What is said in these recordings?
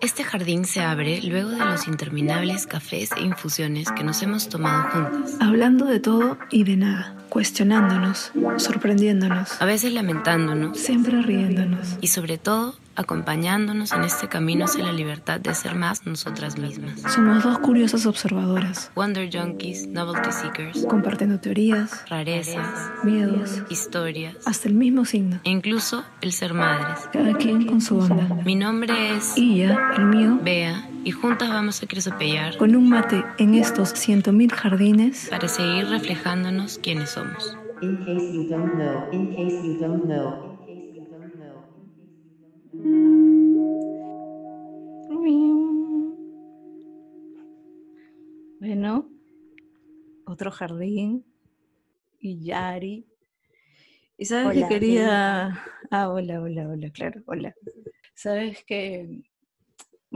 Este jardín se abre luego de los interminables cafés e infusiones que nos hemos tomado juntas. Hablando de todo y de nada, cuestionándonos, sorprendiéndonos, A veces lamentándonos siempre riéndonos. y sobre todo acompañándonos en este camino hacia la libertad de ser más nosotras mismas. Somos dos curiosas observadoras, Wonder Junkies, Novelty Seekers, compartiendo teorías, rarezas, miedos, historias hasta el mismo signo, e incluso el ser madres. cada quien con su onda. Mi nombre es ya, el mío, Bea y juntas vamos a cresopellar con un mate en estos ciento mil jardines, para seguir reflejándonos quiénes somos. In case you don't know, in case you don't know, in case you don't know. Bueno, otro jardín y Yari. Y sabes que Hola, quería. Ah, hola, hola, hola, claro, hola. Sabes que.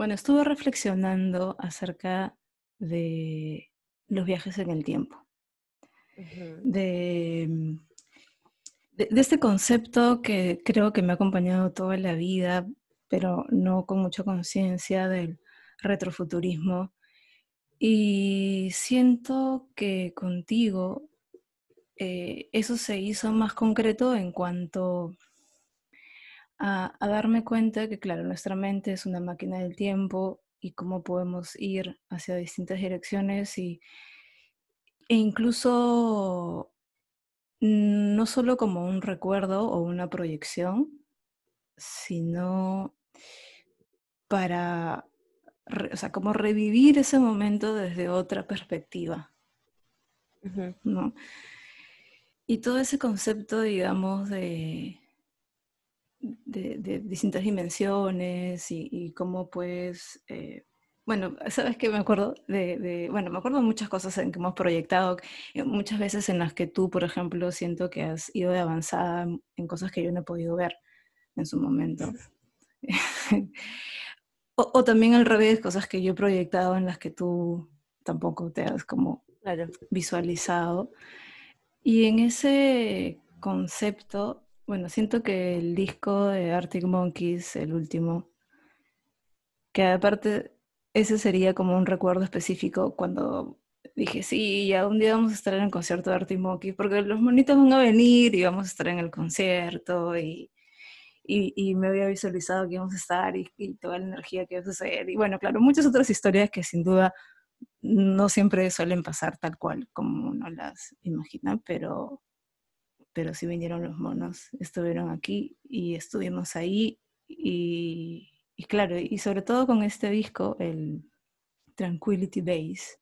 Bueno, estuve reflexionando acerca de los viajes en el tiempo. de, mm, de, de este concepto que creo que me ha acompañado toda la vida, pero no con mucha conciencia del retrofuturismo. Y siento que contigo eh, eso se hizo más concreto en cuanto a, a darme cuenta que, claro, nuestra mente es una máquina del tiempo y cómo podemos ir hacia distintas direcciones y, e incluso no solo como un recuerdo o una proyección, sino para, o sea, como revivir ese momento desde otra perspectiva, ¿no? Y todo ese concepto, digamos, de, de, de distintas dimensiones y, y cómo pues, eh, bueno, sabes que me acuerdo de, de- bueno, me acuerdo de muchas cosas en que hemos proyectado, eh, muchas veces en las que tú, por ejemplo, siento que has ido de avanzada en- en cosas que yo no he podido ver en su momento. o, o también al revés, cosas que yo he proyectado en las que tú tampoco te has como Claro. visualizado. Y en ese concepto, bueno, siento que el disco de Arctic Monkeys, el último, que aparte ese sería como un recuerdo específico cuando dije, sí, ya un día vamos a estar en el concierto de Arctic Monkeys, porque los monitos van a venir y vamos a estar en el concierto y, y, me había visualizado que íbamos a estar y, y toda la energía que iba a suceder. Y bueno, claro, muchas otras historias que sin duda no siempre suelen pasar tal cual como uno las imagina, pero, pero sí vinieron los monos, estuvieron aquí y estuvimos ahí y, claro, y sobre todo con este disco, el Tranquility Base,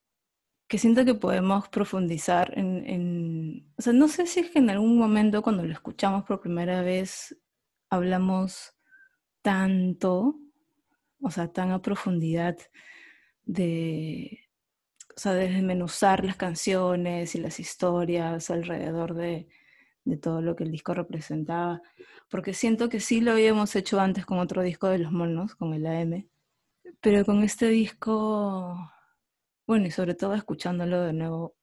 que siento que podemos profundizar en, en, o sea, no sé si es que en algún momento cuando lo escuchamos por primera vez hablamos tanto, o sea, tan a profundidad de, o sea, de desmenuzar las canciones y las historias alrededor de, de todo lo que el disco representaba, porque siento que sí lo habíamos hecho antes con otro disco de los monos, con el AM, pero con este disco, bueno, y sobre todo escuchándolo de nuevo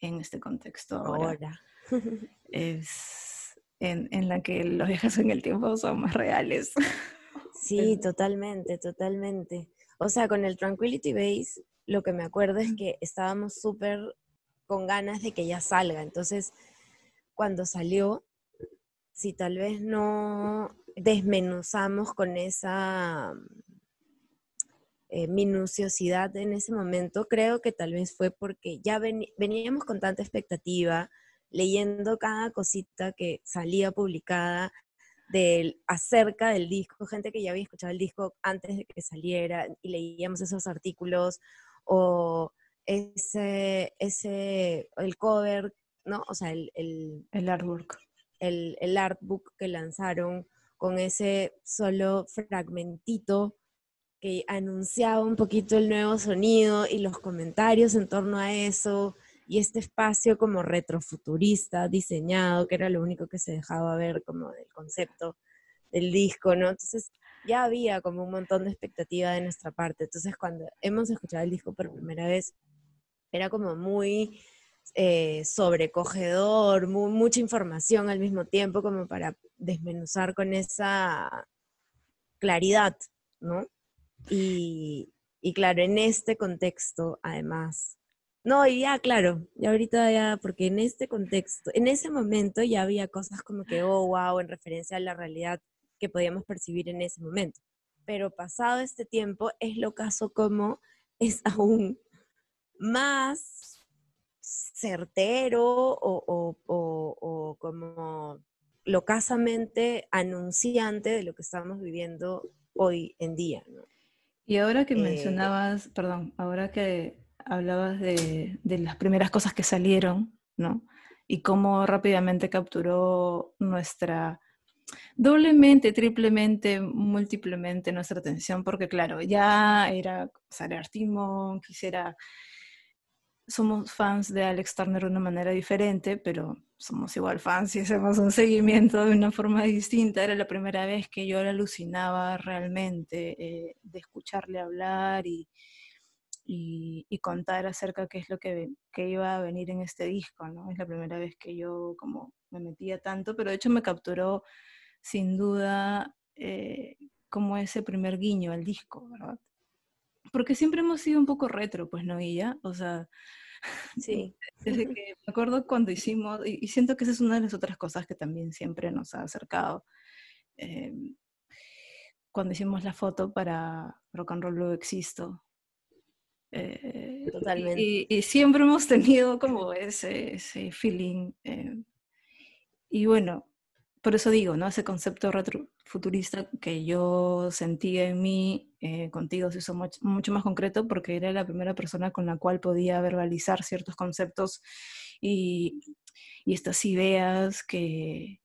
en este contexto ahora, Ahora. es en, en la que los viajes en el tiempo son más reales. Sí, totalmente, totalmente. O sea, con el Tranquility Base, lo que me acuerdo es que estábamos súper con ganas de que ya salga. Entonces, cuando salió, si tal vez no desmenuzamos con esa eh, minuciosidad en ese momento, creo que tal vez fue porque ya veníamos con tanta expectativa, leyendo cada cosita que salía publicada del, acerca del disco, gente que ya había escuchado el disco antes de que saliera y leíamos esos artículos o ese, ese, el cover, ¿no? O sea, el, el, El artwork. el, el artbook que lanzaron con ese solo fragmentito que anunciaba un poquito el nuevo sonido y los comentarios en torno a eso y este espacio como retrofuturista diseñado, que era lo único que se dejaba ver como del concepto del disco, ¿no? Entonces ya había como un montón de expectativa de nuestra parte. Entonces cuando hemos escuchado el disco por primera vez, Era como muy eh, sobrecogedor, mu- mucha información al mismo tiempo como para desmenuzar con esa claridad, ¿no? Y, y claro, en este contexto, además. No, y ya, claro, ya ahorita ya, porque en este contexto, en ese momento ya había cosas como que, oh, wow, en referencia a la realidad que podíamos percibir en ese momento. Pero pasado este tiempo, es lo caso como es aún más certero o, o- o- o como locasamente anunciante de lo que estamos viviendo hoy en día, ¿no? Y ahora que Eh, mencionabas, perdón, ahora que hablabas de, de las primeras cosas que salieron, ¿no? Y cómo rápidamente capturó nuestra, doblemente, triplemente, múltiplemente nuestra atención, porque claro, ya era, o sea, era Arctic Monkeys, era- somos fans de Alex Turner de una manera diferente, pero somos igual fans y hacemos un seguimiento de una forma distinta. Era la primera vez que yo la alucinaba realmente eh, de escucharle hablar y, y, contar acerca de qué es lo que, que iba a venir en este disco, ¿no? Es la primera vez que yo como me metía tanto, pero de hecho me capturó sin duda eh, como ese primer guiño al disco, ¿verdad? Porque siempre hemos sido un poco retro, pues, ¿no? Y ya, o sea, Sí, desde que me acuerdo cuando hicimos, y, y siento que esa es una de las otras cosas que también siempre nos ha acercado, eh, cuando hicimos la foto para Rock and Roll Luego Existo. eh, Totalmente. Y, y siempre hemos tenido como ese, ese feeling. eh, y bueno, por eso digo, ¿no? Ese concepto retrofuturista que yo sentía en mí, eh, contigo se hizo much- mucho más concreto porque era la primera persona con la cual podía verbalizar ciertos conceptos y, estas ideas que,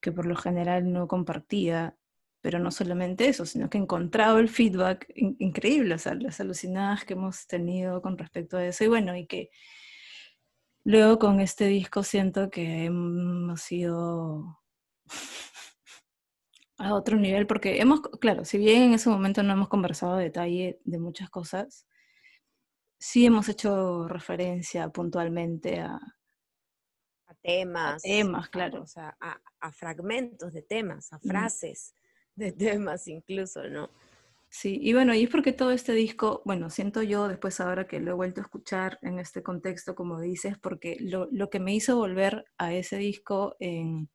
que por lo general no compartía. Pero no solamente eso, sino que he encontrado el feedback in- increíble, o sea, las alucinadas que hemos tenido con respecto a eso. Y bueno, y que Luego con este disco siento que hemos ido a otro nivel, porque hemos, claro, si bien en ese momento no hemos conversado a detalle de muchas cosas, sí hemos hecho referencia puntualmente a, a temas. temas, a- claro. O sea, a, a fragmentos de temas, a Mm. frases de temas incluso, ¿no? Sí, y bueno, y es porque todo este disco, bueno, siento yo después ahora que lo he vuelto a escuchar en este contexto, como dices, porque lo, lo que me hizo volver a ese disco en,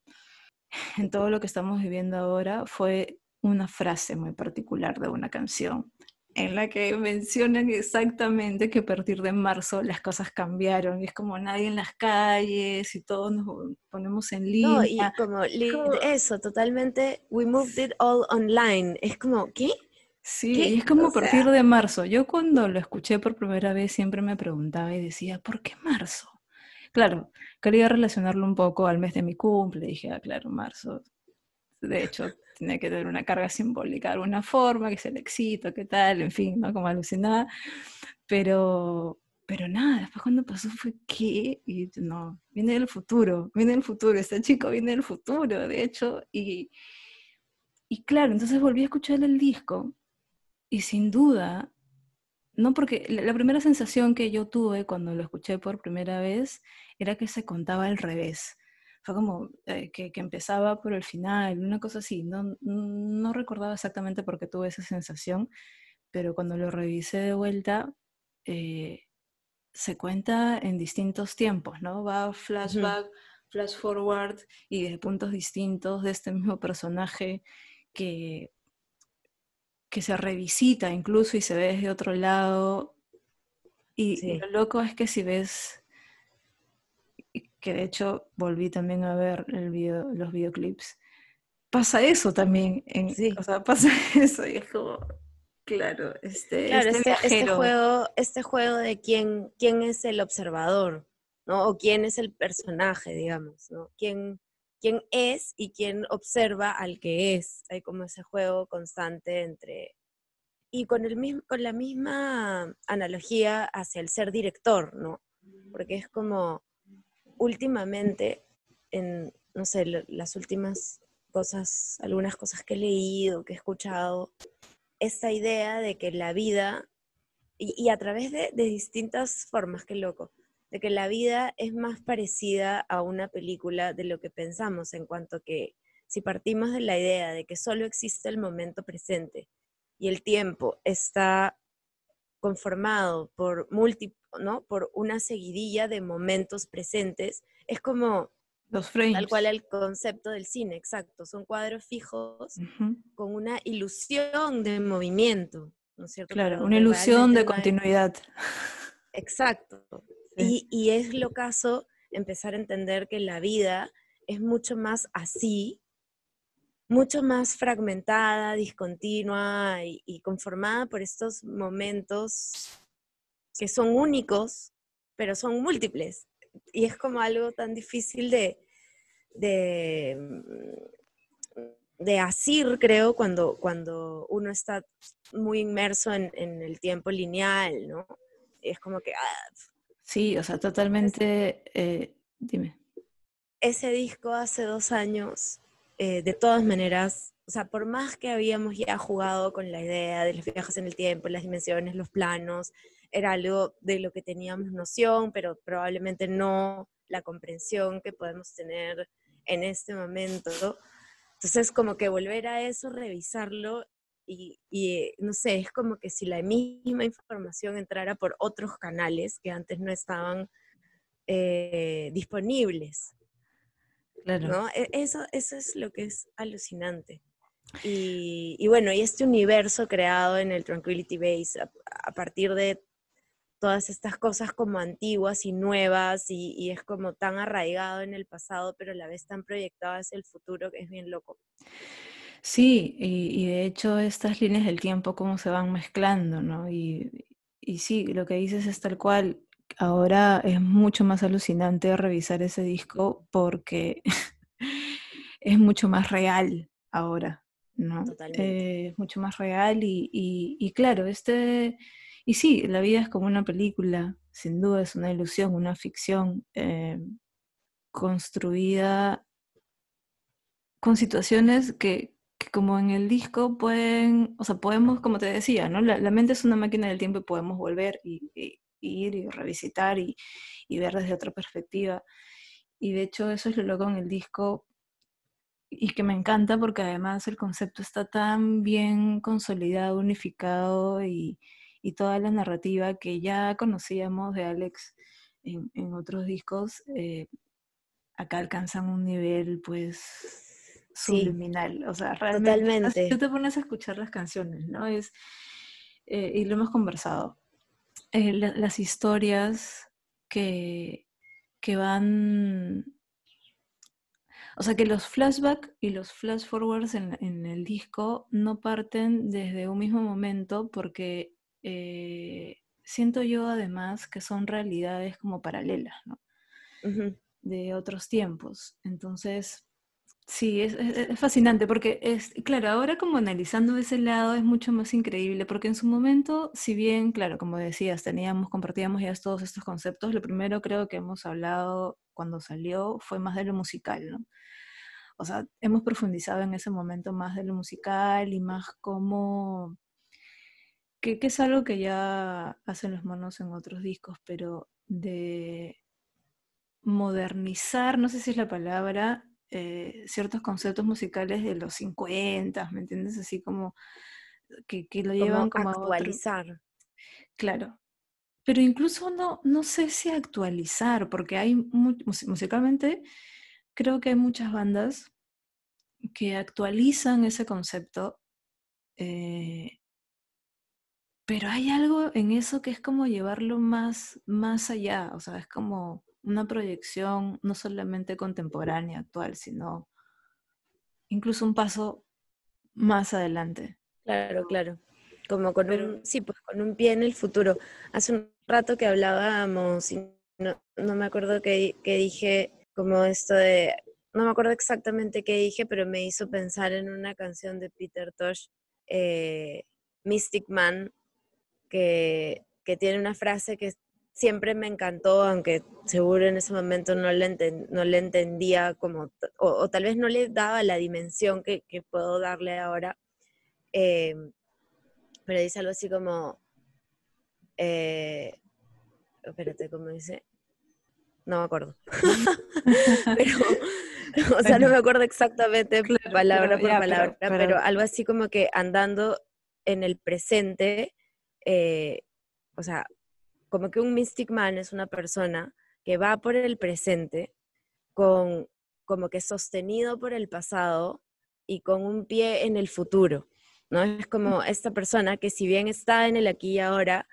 en todo lo que estamos viviendo ahora fue una frase muy particular de una canción en la que mencionan exactamente que a partir de marzo las cosas cambiaron y es como nadie en las calles y todos nos ponemos en No, y línea. como eso, totalmente, we moved it all online. Es como, ¿qué? Sí, es como O a partir sea- de marzo. Yo cuando lo escuché por primera vez siempre me preguntaba y decía, ¿por qué marzo? Claro, quería relacionarlo un poco al mes de mi cumple. Dije, ah, claro, marzo. De hecho, tiene que tener una carga simbólica de alguna forma, que es el éxito, qué tal, en fin, ¿no? Como alucinada. Pero, pero nada, después cuando pasó fue, ¿qué? Y no, viene del futuro, viene del futuro, este chico viene del futuro, de hecho. Y, y claro, entonces volví a escuchar el disco y sin duda, no porque la primera sensación que yo tuve cuando lo escuché por primera vez era que se contaba al revés. Fue como eh, que, que empezaba por el final, una cosa así. No, no recordaba exactamente por qué tuve esa sensación, pero cuando lo revisé de vuelta, eh, se cuenta en distintos tiempos, ¿no? Va flashback, flash forward y de puntos distintos de este mismo personaje que, que se revisita incluso y se ve desde otro lado. Y, Sí. lo loco es que si ves, que de hecho volví también a ver el video, los videoclips, pasa eso también. En, Sí. O sea, pasa eso y es como, claro, este, Claro, este este, este juego, este juego de quién, quién es el observador, ¿no? O quién es el personaje, digamos, ¿no? Quién, quién es y quién observa al que es. Hay como ese juego constante entre... Y con, el mismo, con la misma analogía hacia el ser director, ¿no? Porque es como, últimamente, en, no sé, las últimas cosas, algunas cosas que he leído, que he escuchado, esta idea de que la vida y, y a través de, de distintas formas, qué loco, de que la vida es más parecida a una película de lo que pensamos en cuanto que si partimos de la idea de que solo existe el momento presente y el tiempo está conformado por multi, ¿no? por una seguidilla de momentos presentes, es como Los frames. tal cual el concepto del cine, exacto, son cuadros fijos con una ilusión de movimiento, ¿no es cierto? Claro, Pero una ilusión de continuidad. Exacto. Sí. Y, y es lo caso empezar a entender que la vida es mucho más así, mucho más fragmentada, discontinua y, y conformada por estos momentos que son únicos, pero son múltiples. Y es como algo tan difícil de, de, mm, de asir, creo, cuando, cuando uno está muy inmerso en, en el tiempo lineal, ¿no? Es como que, ah, Sí, o sea, totalmente. eh, dime. ese disco hace dos años, eh, de todas maneras, o sea, por más que habíamos ya jugado con la idea de los viajes en el tiempo, las dimensiones, los planos, era algo de lo que teníamos noción, pero probablemente no la comprensión que podemos tener en este momento. Entonces, como que volver a eso, revisarlo y, no sé, es como que si la misma información entrara por otros canales que antes no estaban eh, disponibles. Claro. ¿no? E- Eso, eso es lo que es alucinante. Y, y bueno, y este universo creado en el Tranquility Base a, a partir de todas estas cosas como antiguas y nuevas y, y es como tan arraigado en el pasado, pero a la vez tan proyectado hacia el futuro que es bien loco. Sí, y, y de hecho estas líneas del tiempo cómo se van mezclando, ¿no? Y, y sí, lo que dices es tal cual. Ahora es mucho más alucinante revisar ese disco porque es mucho más real ahora, ¿no? Totalmente. Eh, es mucho más real y, y- y claro, este, y sí, la vida es como una película, sin duda es una ilusión, una ficción eh, construida con situaciones que, que como en el disco pueden, o sea, podemos, como te decía, ¿no? La, la mente es una máquina del tiempo y podemos volver y, y- y ir y revisitar y, y ver desde otra perspectiva. Y de hecho eso es lo loco en el disco y que me encanta porque además el concepto está tan bien consolidado, unificado y, y toda la narrativa que ya conocíamos de Alex en, en otros discos, eh, acá alcanzan un nivel pues Sí, subliminal. O sea, realmente totalmente. tú te pones a escuchar las canciones, ¿no? Es, eh, y lo hemos conversado. Eh, la- las historias que, que van o sea que los flashbacks y los flash forwards en, en el disco no parten desde un mismo momento porque eh, siento yo además que son realidades como paralelas, ¿no? De otros tiempos. Entonces, sí, es, fascinante porque es, claro, ahora como analizando ese lado es mucho más increíble porque en su momento, si bien, claro, como decías, teníamos, compartíamos ya todos estos conceptos, lo primero creo que hemos hablado cuando salió fue más de lo musical, ¿no? O sea, hemos profundizado en ese momento más de lo musical y más como, que, que es algo que ya hacen los monos en otros discos, pero de modernizar, no sé si es la palabra, eh, ciertos conceptos musicales de los 50, ¿me entiendes? Así como que, que lo llevan Como como a otro... actualizar. Claro. Pero incluso no, no sé si actualizar, porque hay mu- mus- musicalmente, creo que hay muchas bandas que actualizan ese concepto, eh, pero hay algo en eso que es como llevarlo más, más allá, o sea, es como una proyección no solamente contemporánea, actual, sino incluso un paso más adelante. Claro, claro. Como con Pero- un, sí, pues con un pie en el futuro. Hace un rato que hablábamos y no, no me acuerdo qué, qué dije, como esto de, no me acuerdo exactamente qué dije, pero me hizo pensar en una canción de Peter Tosh, eh, Mystic Man, que, que tiene una frase que siempre me encantó, aunque seguro en ese momento no le, enten- no le entendía como, o, o tal vez no le daba la dimensión que, que puedo darle ahora. eh, pero dice algo así como, eh, espérate, ¿cómo dice? No me acuerdo. pero, o sea, no me acuerdo exactamente Claro, palabra pero por ya, pero- palabra, pero, pero- algo así como que andando en el presente, eh, o sea, como que un Mystic Man es una persona que va por el presente con como que sostenido por el pasado y con un pie en el futuro, ¿no? Es como esta persona que si bien está en el aquí y ahora,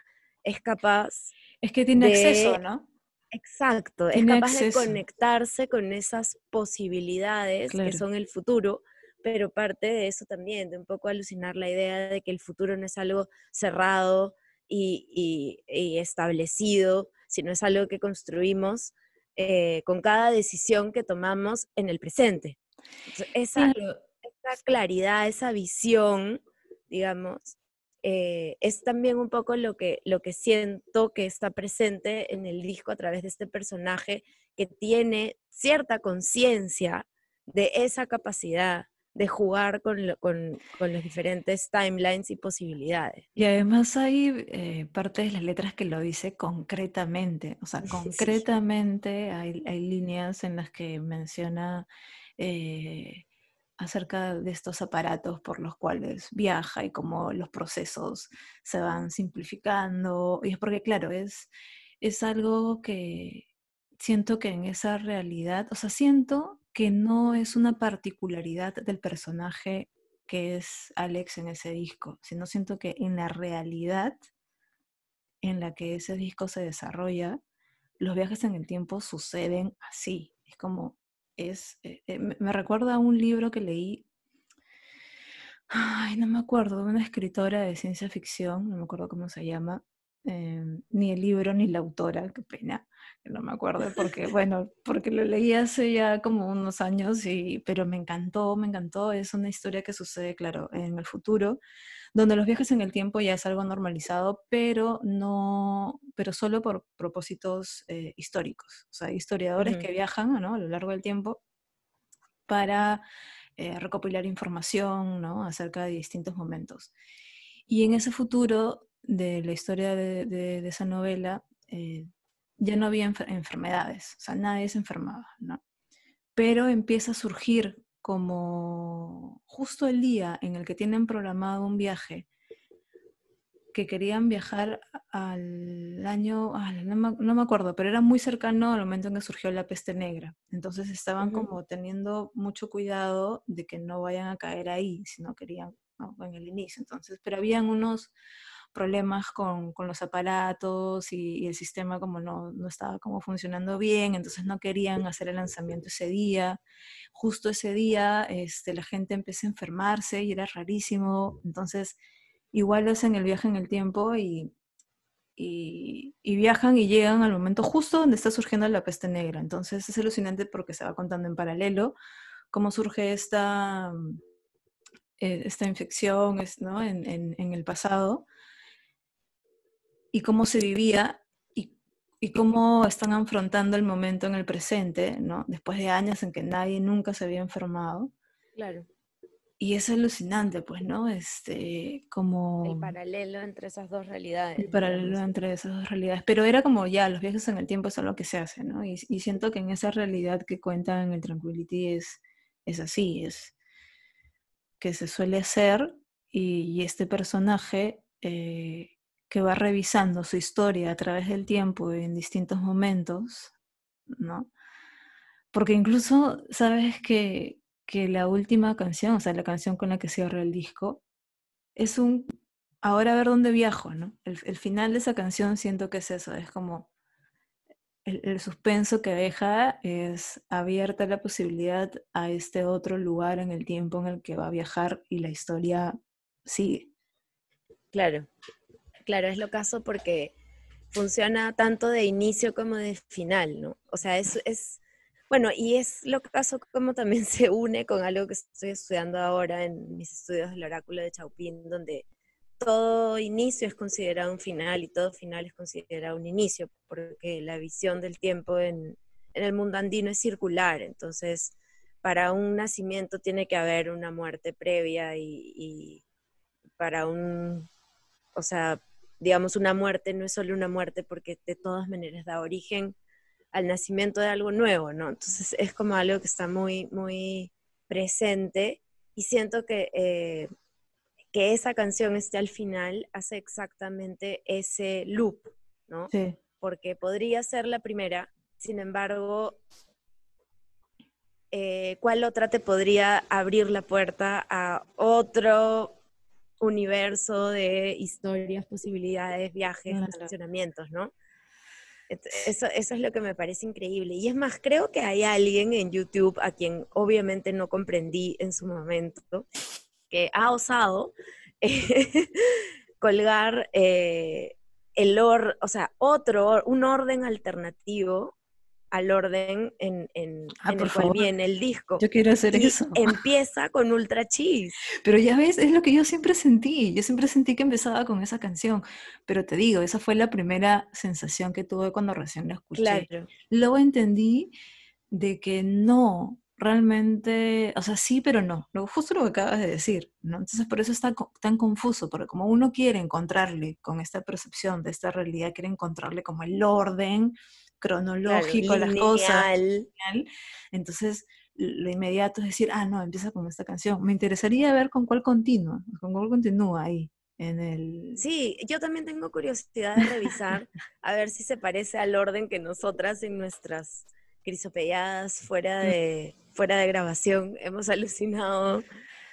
es capaz Es que tiene de- acceso, ¿no? Exacto, es Tiene capaz acceso. de conectarse con esas posibilidades Claro. que son el futuro, pero parte de eso también, de un poco alucinar la idea de que el futuro no es algo cerrado y, y- y establecido, sino es algo que construimos eh, con cada decisión que tomamos en el presente. Entonces, esa, Claro, esa claridad, esa visión, digamos, eh, es también un poco lo que, lo que siento que está presente en el disco a través de este personaje que tiene cierta conciencia de esa capacidad de jugar con, lo- con, con los diferentes timelines y posibilidades. Y además hay eh, parte de las letras que lo dice concretamente, o sea, Sí. concretamente hay, hay líneas en las que menciona eh, acerca de estos aparatos por los cuales viaja y cómo los procesos se van simplificando. Y es porque, claro, es, es algo que siento que en esa realidad, o sea, siento que no es una particularidad del personaje que es Alex en ese disco, sino siento que en la realidad en la que ese disco se desarrolla, los viajes en el tiempo suceden así. Es como, es, eh, eh, me me recuerda a un libro que leí, ay, no me acuerdo, de una escritora de ciencia ficción, no me acuerdo cómo se llama, eh, ni el libro ni la autora, qué pena, no me acuerdo, porque, bueno, porque lo leí hace ya como unos años, y, pero me encantó, me encantó, es una historia que sucede, claro, en el futuro, donde los viajes en el tiempo ya es algo normalizado, pero no, pero solo por propósitos eh, históricos. O sea, historiadores que viajan ¿no? a lo largo del tiempo para eh, recopilar información ¿no? acerca de distintos momentos. Y en ese futuro de la historia de, de- de esa novela, eh, ya no había enfer- enfermedades, o sea, nadie se enfermaba, ¿no? Pero empieza a surgir como justo el día en el que tienen programado un viaje, que querían viajar al año, ah, no, me, no me acuerdo, pero era muy cercano al momento en que surgió la peste negra. Entonces estaban como teniendo mucho cuidado de que no vayan a caer ahí, si no querían ¿no? en el inicio. Entonces, pero habían unos problemas con, con los aparatos y, y el sistema como no, no estaba como funcionando bien, entonces no querían hacer el lanzamiento ese día. Justo ese día este, la gente empezó a enfermarse y era rarísimo, entonces igual hacen el viaje en el tiempo y, y, viajan y llegan al momento justo donde está surgiendo la peste negra. Entonces es alucinante porque se va contando en paralelo cómo surge esta, eh, esta infección ¿no? en, en- en el pasado y cómo se vivía y, y cómo están afrontando el momento en el presente, ¿no? después de años en que nadie nunca se había enfermado. Claro. Y es alucinante, pues, ¿no? Este, como... El paralelo entre esas dos realidades. el paralelo digamos. entre esas dos realidades. Pero era como ya, los viajes en el tiempo es algo que se hace, ¿no? Y, y siento que en esa realidad que cuenta en el Tranquility es, es así, es que se suele hacer y, y este personaje eh, que va revisando su historia a través del tiempo en distintos momentos, ¿no? Porque incluso, sabes que, que la última canción, o sea, la canción con la que cierra el disco, es un ahora a ver dónde viajo, ¿no? El, el final de esa canción siento que es eso, es como el, el suspenso que deja es abierta la posibilidad a este otro lugar en el tiempo en el que va a viajar y la historia sigue. Claro, claro, es lo caso porque funciona tanto de inicio como de final, ¿no? O sea, es, es bueno, y es lo caso como también se une con algo que estoy estudiando ahora en mis estudios del oráculo de Chaupín, donde todo inicio es considerado un final y todo final es considerado un inicio, porque la visión del tiempo en, en el mundo andino es circular, entonces para un nacimiento tiene que haber una muerte previa y, y para un, o sea, digamos, una muerte no es solo una muerte porque de todas maneras da origen al nacimiento de algo nuevo, ¿no? Entonces es como algo que está muy, muy presente y siento que, eh, que esa canción esté al final hace exactamente ese loop, ¿no? Sí. Porque podría ser la primera, sin embargo, eh, ¿cuál otra te podría abrir la puerta a otro universo de historias, posibilidades, viajes, Claro. relacionamientos, ¿no? Eso, eso es lo que me parece increíble. Y es más, creo que hay alguien en YouTube a quien obviamente no comprendí en su momento, que ha osado eh, colgar eh, el or, o sea, otro, un orden alternativo al orden en, en- Ah, en el cual viene el disco. Yo quiero hacer Y eso. empieza con Ultra Cheese. Pero ya ves, es lo que yo siempre sentí. Yo siempre sentí que empezaba con esa canción. Pero te digo, esa fue la primera sensación que tuve cuando recién la escuché. Claro. Luego entendí de que no, realmente, o sea, sí, pero no. Lo, justo lo que acabas de decir, ¿no? Entonces, por eso está co- tan confuso, porque como uno quiere encontrarle con esta percepción de esta realidad, quiere encontrarle como el orden cronológico a las cosas, lineal. entonces lo inmediato es decir, ah, no, empieza con esta canción. Me interesaría ver con cuál continúa, con cuál continúa ahí, en el... Sí, yo también tengo curiosidad de revisar a ver si se parece al orden que nosotras en nuestras crisopelladas fuera de, fuera de grabación hemos alucinado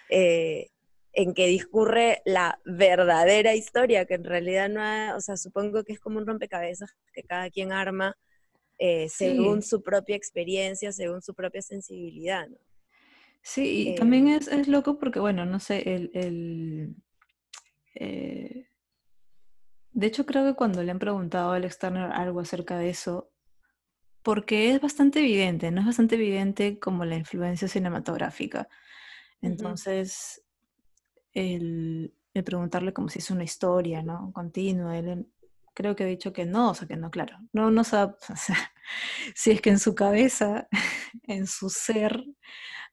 eh, en que discurre la verdadera historia, que en realidad no ha- o sea, supongo que es como un rompecabezas que cada quien arma eh, según su propia experiencia, según su propia sensibilidad. ¿no? Sí, y también Em. es, es loco porque, bueno, no sé, el... el, eh, de hecho, creo que cuando le han preguntado a Alex Turner algo acerca de eso, porque es bastante evidente, ¿no? Es bastante evidente como la influencia cinematográfica. Entonces, el, el preguntarle como si es una historia, ¿no? Continua, él creo que ha dicho que no, o sea, que no, claro, no, no sabe, o sea, si es que en su cabeza, en su ser,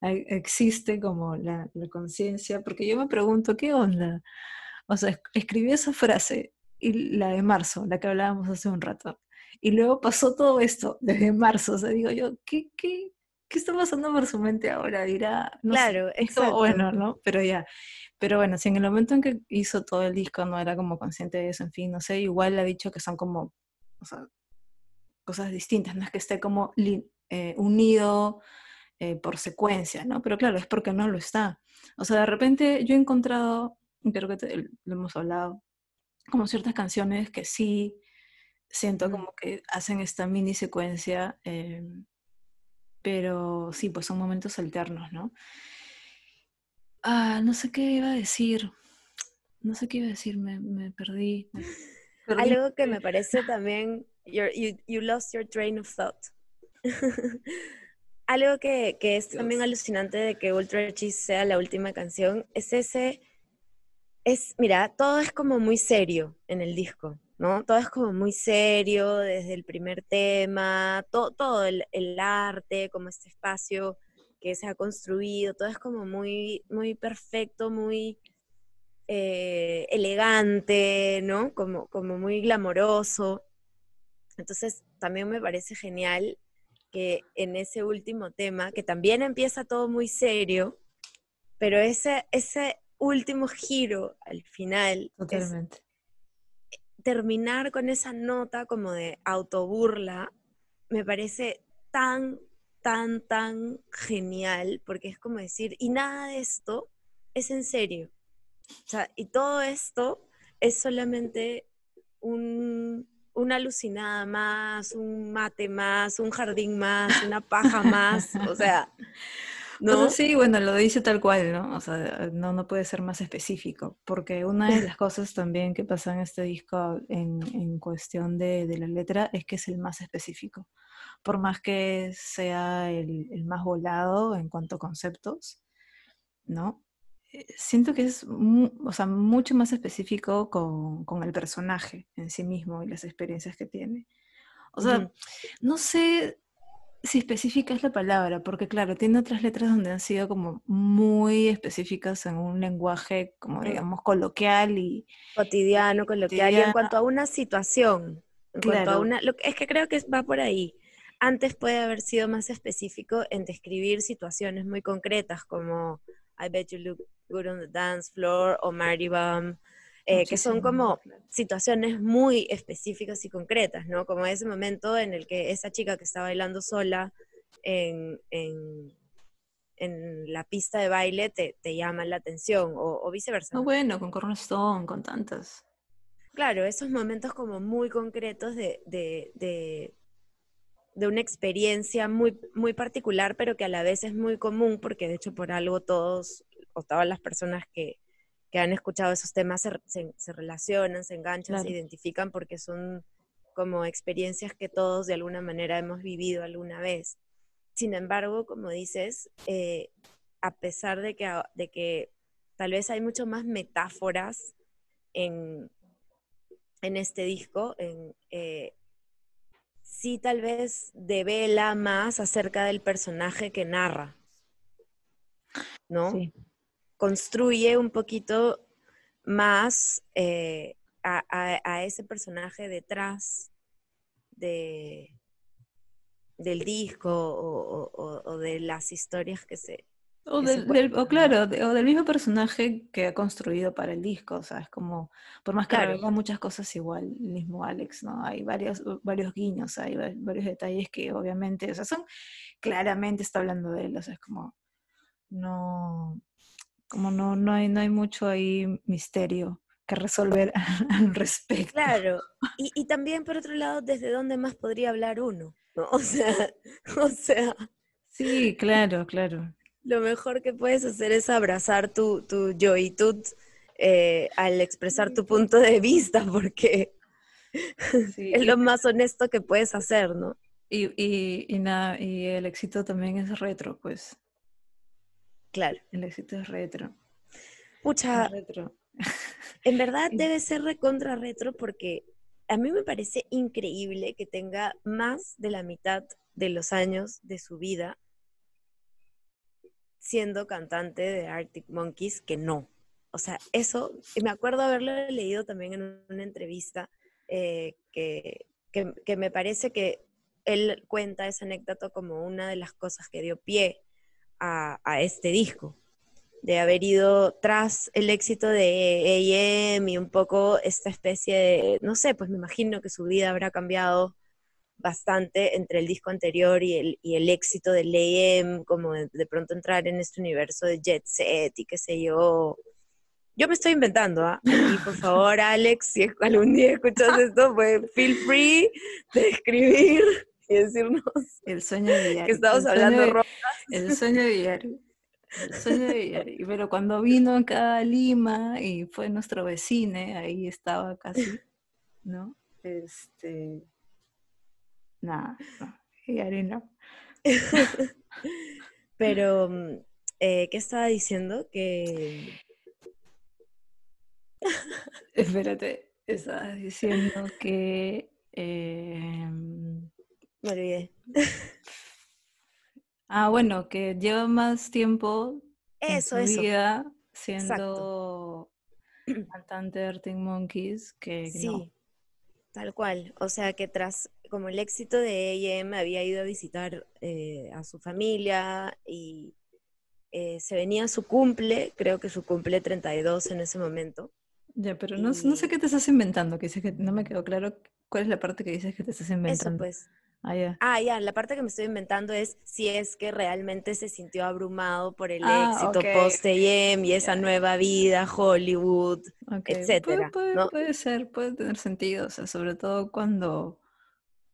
existe como la, la conciencia, porque yo me pregunto, ¿qué onda? O sea, es- escribió esa frase, y la de marzo, la que hablábamos hace un rato, y luego pasó todo esto desde marzo, o sea, digo yo, ¿qué, qué, qué está pasando por su mente ahora? Dirá, no sé, Claro, es como, exacto. bueno, ¿no? Pero ya, pero bueno, si en el momento en que hizo todo el disco no era como consciente de eso, en fin, no sé, igual ha dicho que son como, o sea, cosas distintas, no es que esté como eh, unido eh, por secuencia, ¿no? Pero claro, es porque no lo está. O sea, de repente yo he encontrado, creo que te- lo hemos hablado, como ciertas canciones que sí siento como que hacen esta mini secuencia, eh, pero sí, pues son momentos alternos, ¿no? Ah, no sé qué iba a decir. No sé qué iba a decir, me, me perdí. Algo que me parece también, you, you lost your train of thought. Algo que, que es también alucinante de que Ultra Cheese sea la última canción es ese, es, mira, todo es como muy serio en el disco, ¿no? Todo es como muy serio desde el primer tema, todo, todo el, el arte, como este espacio que se ha construido, todo es como muy, muy perfecto, muy eh, elegante, ¿no? Como, como muy glamoroso. Entonces, también me parece genial que en ese último tema, que también empieza todo muy serio, pero ese, ese último giro al final Totalmente. terminar con esa nota como de autoburla, me parece tan, tan, tan genial, porque es como decir, y nada de esto es en serio. O sea, y todo esto es solamente un, una alucinada más, un mate más, un jardín más, una paja más, o sea, ¿no? sí, bueno, lo dice tal cual, ¿no? O sea, no, no puede ser más específico, porque una de las cosas también que pasa en este disco en, en cuestión de, de la letra es que es el más específico. Por más que sea el, el más volado en cuanto a conceptos, ¿no? Eh, Siento que es o sea, mucho más específico con, con el personaje en sí mismo y las experiencias que tiene. O sea, no sé, Sí, específica es la palabra, porque claro, tiene otras letras donde han sido como muy específicas en un lenguaje, como Mm. digamos, coloquial y Cotidiano, coloquial, y en cuanto a una situación, en cuanto a Claro. una, lo es que creo que va por ahí. Antes puede haber sido más específico en describir situaciones muy concretas como I bet you look good on the dance floor o Marty Bum, eh, que son como situaciones muy específicas y concretas, ¿no? Como ese momento en el que esa chica que está bailando sola en, en- en la pista de baile te, te llama la atención o, o viceversa. No, bueno, con Cornerstone, con tantas. Claro, esos momentos como muy concretos de, de, de, de una experiencia muy, muy particular, pero que a la vez es muy común, porque de hecho por algo todos o todas las personas que, que han escuchado esos temas se, se- se relacionan, se enganchan, se Claro. identifican, porque son como experiencias que todos de alguna manera hemos vivido alguna vez. Sin embargo, como dices, eh, a pesar de que, de que tal vez hay mucho más metáforas en, en este disco, en, eh, sí tal vez devela más acerca del personaje que narra, ¿no? Sí. Construye un poquito más eh, a, a- a ese personaje detrás de, del disco o, o- o- o de las historias que se... O, que se del, o claro, de- o del mismo personaje que ha construido para el disco, o sea, es como, por más que Claro. revela muchas cosas igual, el mismo Alex, ¿no? Hay varios, varios guiños, hay va- varios detalles que obviamente, o sea, son, claramente está hablando de él, o sea, es como, no, como no, no hay, no hay mucho ahí misterio que resolver al respecto. Claro, y, y también por otro lado, ¿desde dónde más podría hablar uno? ¿no? O sea, o sea, Sí, claro, claro. lo mejor que puedes hacer es abrazar tu, tu yoitud eh, al expresar tu punto de vista, porque Sí, es lo más honesto que puedes hacer, ¿no? Y, y, y nada, y el éxito también es retro, pues. Claro. El éxito es retro. Pucha, Es retro. en verdad debe ser recontra retro porque a mí me parece increíble que tenga más de la mitad de los años de su vida siendo cantante de Arctic Monkeys que no. O sea, eso, me acuerdo haberlo leído también en una entrevista eh, que, que- que me parece que él cuenta esa anécdota como una de las cosas que dio pie a, a este disco, de haber ido tras el éxito de AM y un poco esta especie de, no sé, pues me imagino que su vida habrá cambiado bastante entre el disco anterior y el, y el éxito del AM, como de, de pronto entrar en este universo de jet set y qué sé yo. Yo me estoy inventando, ¿ah? Y por favor, Alex, si algún día escuchas esto, pues feel free de escribir y decirnos El sueño de diario. que estamos el hablando de- El sueño de diario. El sueño de diario. Pero cuando vino acá a Lima y fue nuestro vecino, ahí estaba casi, ¿no? Este. Nada, no. Diario no. Pero, eh, ¿qué estaba diciendo? Que Espérate, estabas diciendo que. eh, me olvidé. ah, bueno, que lleva más tiempo en Eso, su eso. vida siendo cantante de Arctic Monkeys que Sí, no. tal cual. O sea que tras como el éxito de AM había ido a visitar eh, a su familia y eh, se venía su cumple, creo que su cumple 32 en ese momento. Ya, pero no, no sé qué te estás inventando, que dices que no me quedó claro cuál es la parte que dices que te estás Eso inventando. pues. Ah, ya. Ah, ya, la parte que me estoy inventando es si es que realmente se sintió abrumado por el Ah, éxito ok, post AM y esa nueva vida, Hollywood. Ok, puede- etcétera, Puede, ¿no? puede ser, puede tener sentido, o sea, sobre todo cuando,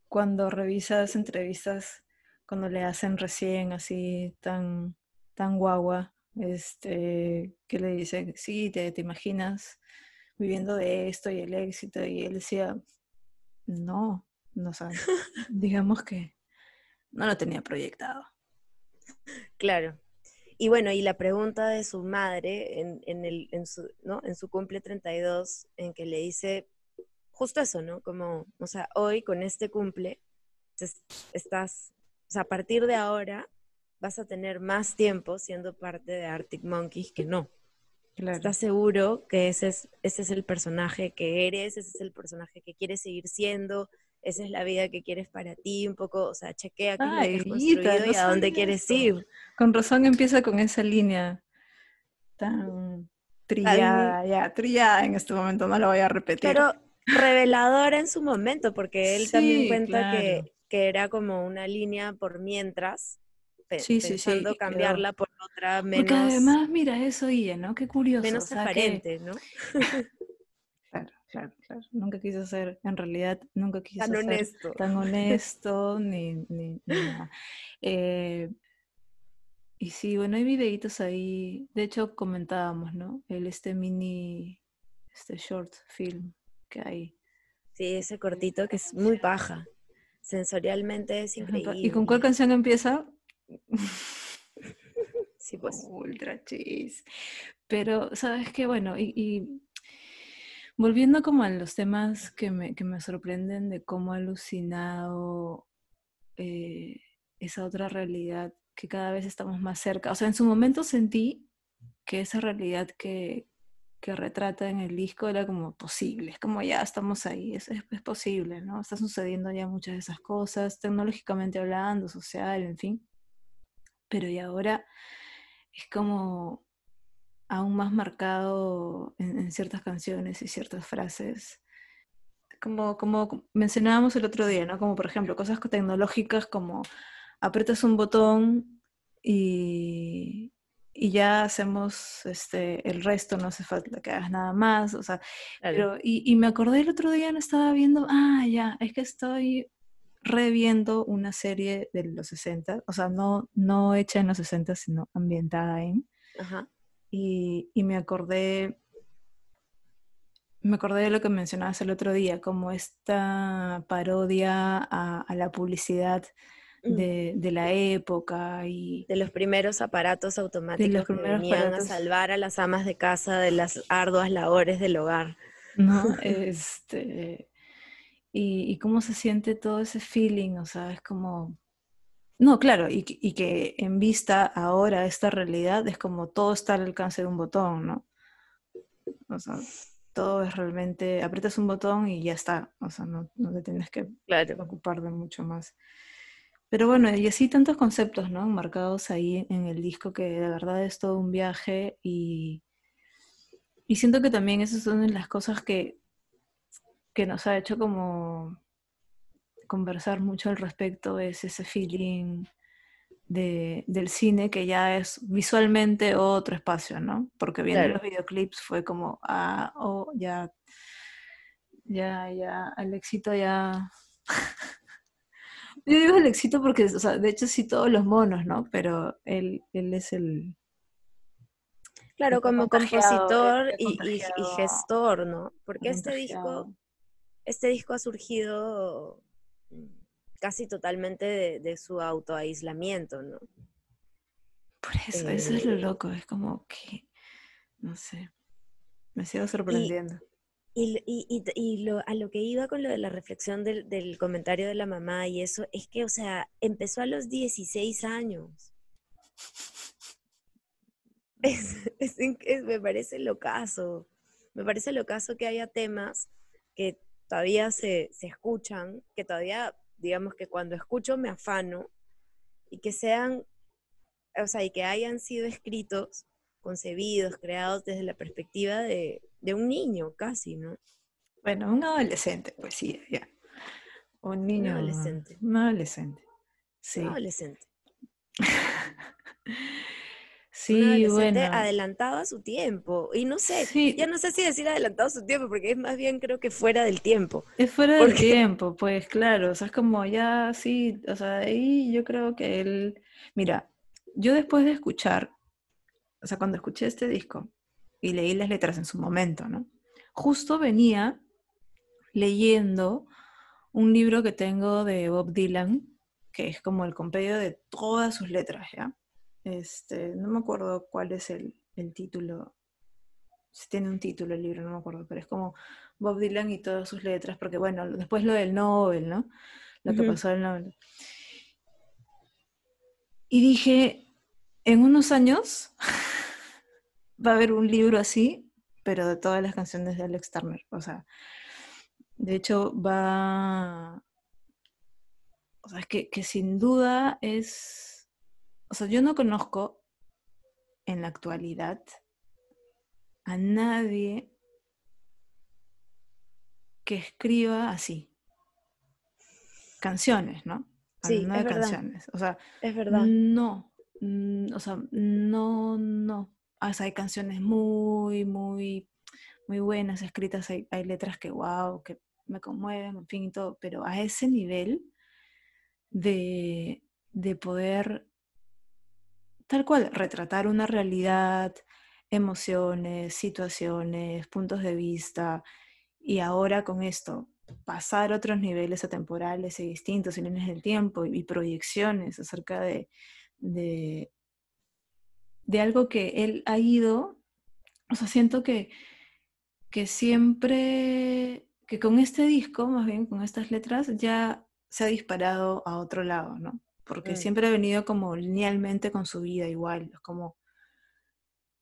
cuando revisas entrevistas, cuando le hacen recién así tan, tan guagua, este, que le dicen, sí, te, te imaginas viviendo de esto y el éxito, y él decía, no, no sabes, digamos que no lo tenía proyectado. Claro. Y bueno, y la pregunta de su madre en, en el, en, su, ¿no? en su cumple 32, en que le dice justo eso, ¿no? Como, o sea, hoy con este cumple es- estás O sea, a partir de ahora vas a tener más tiempo siendo parte de Arctic Monkeys que no. Claro. ¿Estás seguro que ese es, ese es el personaje que eres? ¿Ese es el personaje que quieres seguir siendo? ¿Esa es la vida que quieres para ti? Un poco, o sea, chequea qué es lo que Ay, has Guita, construido no y a dónde quieres ir. Con razón empieza con esa línea tan trillada, ya, trillada en este momento, no lo voy a repetir. Pero reveladora en su momento, porque él también cuenta claro. que, que era como una línea por mientras, Sí, sí, sí, pensando cambiarla por otra Porque menos, además, mira, eso ella, ¿no? Qué curioso. menos o sea, que- aparente, ¿no? Claro, claro. Nunca quiso ser, en realidad, nunca quiso Tan ser honesto. tan honesto ni, ni, ni nada. Eh, y sí, bueno, hay videitos ahí. De hecho, comentábamos, ¿no? El este mini, este short film que hay. Sí, ese cortito que es muy paja. Sensorialmente es increíble. ¿Y con cuál canción empieza? Sí, pues. Ultra cheese. Pero, ¿sabes qué? Bueno, y, y volviendo como a los temas que me, que me sorprenden de cómo ha alucinado eh, esa otra realidad que cada vez estamos más cerca. O sea, en su momento sentí que esa realidad que, que retrata en el disco era como posible, es como ya estamos ahí, es, es, es posible, ¿no? Está sucediendo ya muchas de esas cosas, tecnológicamente hablando, social, en fin. Pero y ahora es como aún más marcado en, en ciertas canciones y ciertas frases. Como, como mencionábamos el otro día, ¿no? Como por ejemplo, cosas co- tecnológicas como apretas un botón y, y ya hacemos este, el resto, no hace falta que hagas nada más. O sea, pero, y, y me acordé el otro día, no estaba viendo, ah, ya, es que estoy reviendo una serie de los 60, o sea, no, no hecha en los 60, sino ambientada en, Ajá. Y, y me acordé, me acordé de lo que mencionabas el otro día, como esta parodia a, a la publicidad Mm. de, de la época y De los primeros aparatos automáticos que primeros venían aparatos. a salvar a las amas de casa de las arduas labores del hogar. ¿no? Este, y, y cómo se siente todo ese feeling, o sea, es como... No, claro, y, que- y que en vista ahora a esta realidad es como todo está al alcance de un botón, ¿no? O sea, todo es realmente, aprietas un botón y ya está, o sea, no, no te tienes que Claro. ocupar de mucho más. Pero bueno, y así tantos conceptos, ¿no? Marcados ahí en el disco que de verdad es todo un viaje y, y siento que también esas son las cosas que, que nos ha hecho como conversar mucho al respecto, es ese feeling de, del cine que ya es visualmente otro espacio, ¿no? Porque viendo Claro. los videoclips fue como, ah, oh, ya, ya, ya, Alexito ya... Yo digo Alexito porque, o sea, de hecho sí todos los monos, ¿no? Pero él, él es el... Claro, como compositor y, y- gestor, ¿no? Porque este disco, este disco ha surgido casi totalmente de, de su autoaislamiento, ¿no? Por eso, eso es lo Eh, loco, es como que, no sé, me sigo sorprendiendo. Y, y- y- y lo, a lo que iba con lo de la reflexión del, del comentario de la mamá y eso, es que, o sea, empezó a los 16 años. Es, es in- es- me parece locazo. Me parece locazo que haya temas que todavía se, se escuchan, que todavía, digamos que cuando escucho me afano y que sean, o sea, y que hayan sido escritos, concebidos, creados desde la perspectiva de, de un niño casi, ¿no? Bueno, un adolescente, pues sí, ya. Un niño. adolescente. Un adolescente. Sí. Un adolescente. Sí, bueno. adelantado a su tiempo. Y no sé, Sí. ya no sé si decir adelantado a su tiempo, porque es más bien creo que fuera del tiempo. Es fuera del tiempo, pues claro, o sea, es como ya sí, o sea, ahí yo creo que él, mira, yo después de escuchar, o sea, cuando escuché este disco y leí las letras en su momento, ¿no? Justo venía leyendo un libro que tengo de Bob Dylan, que es como el compendio de todas sus letras, ¿ya? Este, no me acuerdo cuál es el, el título, si tiene un título el libro, no me acuerdo, pero es como Bob Dylan y todas sus letras, porque bueno, después lo del Nobel, ¿no? Lo que pasó en el Nobel. Y dije, en unos años va a haber un libro así, pero de todas las canciones de Alex Turner. O sea, de hecho va... O sea, es que, que sin duda es... O sea, yo no conozco en la actualidad a nadie que escriba así. Canciones, ¿no? Sí, Hablando es de verdad. canciones. O sea, Es verdad. no, o sea, no, no. O sea, hay canciones muy, muy, muy buenas escritas, hay, hay letras que, wow, que me conmueven, en fin, y todo, pero a ese nivel de, de poder, tal cual, retratar una realidad, emociones, situaciones, puntos de vista, y ahora con esto, pasar otros niveles atemporales y distintos, y líneas del tiempo, y, y proyecciones acerca de, de, de algo que él ha ido, o sea, siento que, que siempre, que con este disco, más bien con estas letras, ya se ha disparado a otro lado, ¿no? Porque Mm. siempre ha venido como linealmente con su vida igual, es como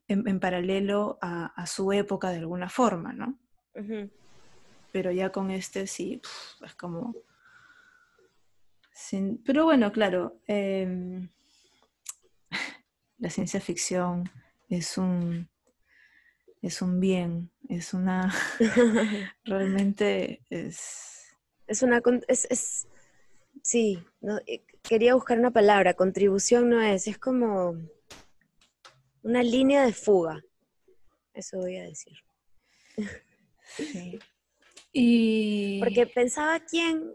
en, en paralelo a, a su época de alguna forma, ¿no? Pero ya con este sí, pf, es como... sin- Pero bueno, claro, em, la ciencia ficción es un, es un bien, es una... Realmente es... Es una... es- sí, no, eh, quería buscar una palabra. Contribución no es, es como una línea de fuga. Eso voy a decir. sí. Y... Porque pensaba quién,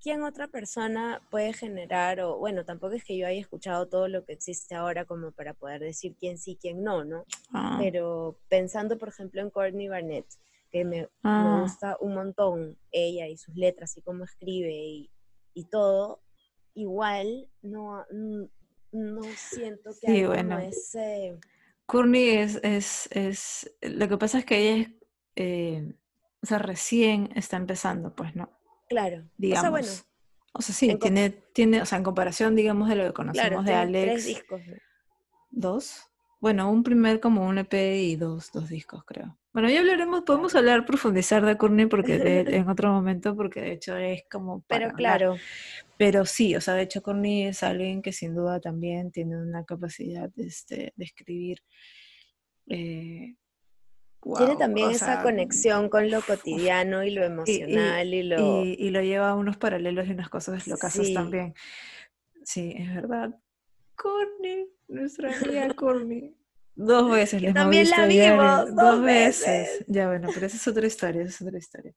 quién otra persona puede generar, o bueno, tampoco es que yo haya escuchado todo lo que existe ahora como para poder decir quién sí, quién no, ¿no? ah, Pero pensando, por ejemplo, en Courtney Barnett, que me, me ah, gusta un montón ella y sus letras y cómo escribe y, y todo, igual no, no siento que Sí, bueno. ese... Courtney es, es, es... Lo que pasa es que ella es... eh, o sea, recién está empezando, pues, ¿no? Claro, digamos. o sea, bueno, O sea, sí, tiene, tiene, o sea, en comparación, digamos, de lo que conocemos claro, de Alex, tres discos. ¿no? dos. Bueno, un primer como un EP y dos, dos discos, creo. Bueno, ya hablaremos, podemos hablar, profundizar de Courtney porque de- en otro momento, porque de hecho es como para Pero hablar. claro, Pero sí, o sea, de hecho Courtney es alguien que sin duda también tiene una capacidad este, de escribir. eh, tiene también esa sea, conexión con lo cotidiano y lo y, emocional y, y- lo... y- y lo lleva a unos paralelos y unas cosas locasas Sí. también. Sí, es verdad. Courtney, nuestra amiga Courtney. Dos veces les también la vimos, dos veces. Ya bueno, pero esa es otra historia, esa es otra historia.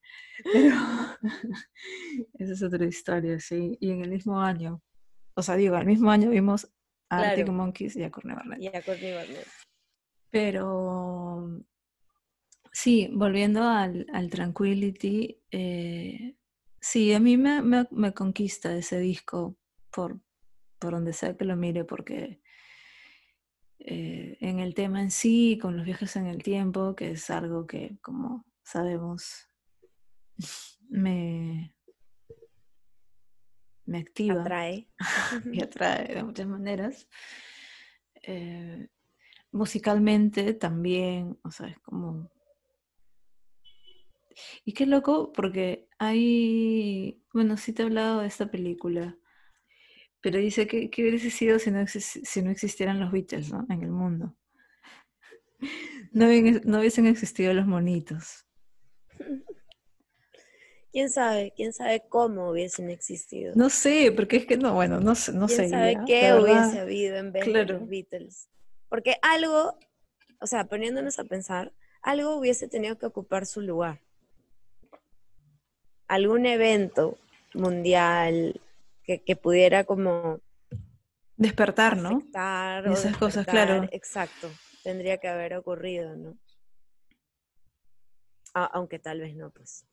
Pero esa es otra historia, sí. Y en el mismo año, o sea, digo, el mismo año vimos a Arctic Claro. Monkeys y a Courtney Barnett. Y a Courtney Barnett. Pero sí, volviendo al, al Tranquility, eh, sí, a mí me, me- me conquista ese disco por, por donde sea que lo mire, porque eh, en el tema en sí, con los viajes en el tiempo, que es algo que, como sabemos, me, me activa Atrae. y atrae de muchas maneras. Eh, musicalmente también, o sea, es como... Y qué loco, porque hay, bueno, sí te he hablado de esta película, pero dice que, que hubiese sido si no, exis- si no existieran los Beatles, ¿no? En el mundo. No, hubiesen existido los monitos. ¿Quién sabe? ¿Quién sabe cómo hubiesen existido? No sé, porque es que no, bueno, no, sé- no ¿Quién sé. sabe ya, qué hubiese habido en vez de los Beatles? Porque algo, o sea, poniéndonos a pensar, algo hubiese tenido que ocupar su lugar. Algún evento mundial que, que pudiera como Despertar, ¿no? afectar esas cosas, despertar, claro. Exacto, tendría que haber ocurrido, ¿no? Aunque tal vez no, pues.